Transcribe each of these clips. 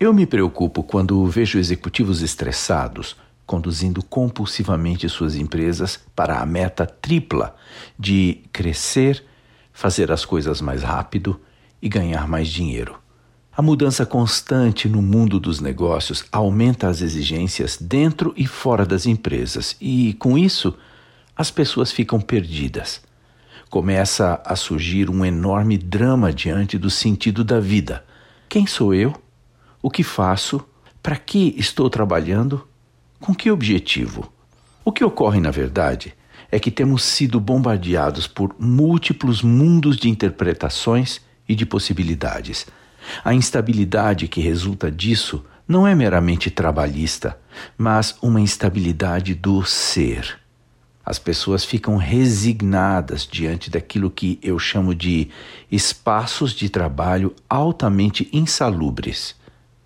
Eu me preocupo quando vejo executivos estressados conduzindo compulsivamente suas empresas para a meta tripla de crescer, fazer as coisas mais rápido e ganhar mais dinheiro. A mudança constante no mundo dos negócios aumenta as exigências dentro e fora das empresas e, com isso, as pessoas ficam perdidas. Começa a surgir um enorme drama diante do sentido da vida. Quem sou eu? O que faço? Para que estou trabalhando? Com que objetivo? O que ocorre, na verdade, é que temos sido bombardeados por múltiplos mundos de interpretações e de possibilidades. A instabilidade que resulta disso não é meramente trabalhista, mas uma instabilidade do ser. As pessoas ficam resignadas diante daquilo que eu chamo de espaços de trabalho altamente insalubres.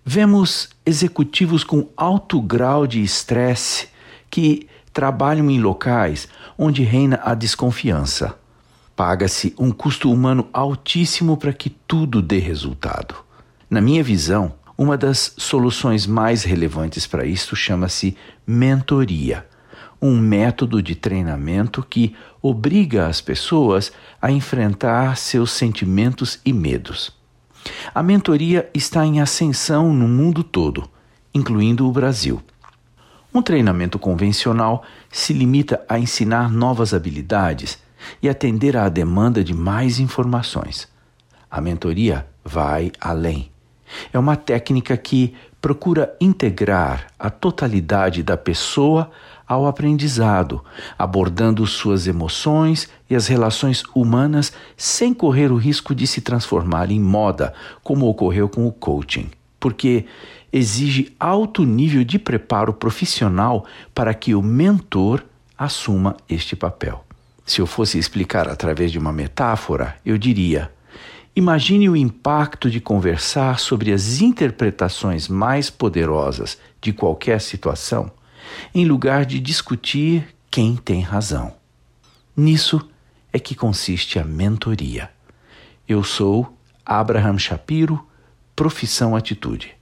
Vemos executivos com alto grau de estresse que trabalham em locais onde reina a desconfiança. Paga-se um custo humano altíssimo para que tudo dê resultado. Na minha visão, uma das soluções mais relevantes para isto chama-se mentoria, um método de treinamento que obriga as pessoas a enfrentar seus sentimentos e medos. A mentoria está em ascensão no mundo todo, incluindo o Brasil. Um treinamento convencional se limita a ensinar novas habilidades e atender à demanda de mais informações. A mentoria vai além. É uma técnica que procura integrar a totalidade da pessoa ao aprendizado, abordando suas emoções e as relações humanas sem correr o risco de se transformar em moda, como ocorreu com o coaching, porque exige alto nível de preparo profissional para que o mentor assuma este papel. Se eu fosse explicar através de uma metáfora, eu diria: imagine o impacto de conversar sobre as interpretações mais poderosas de qualquer situação em lugar de discutir quem tem razão. Nisso é que consiste a mentoria. Eu sou Abraham Shapiro, profissão atitude.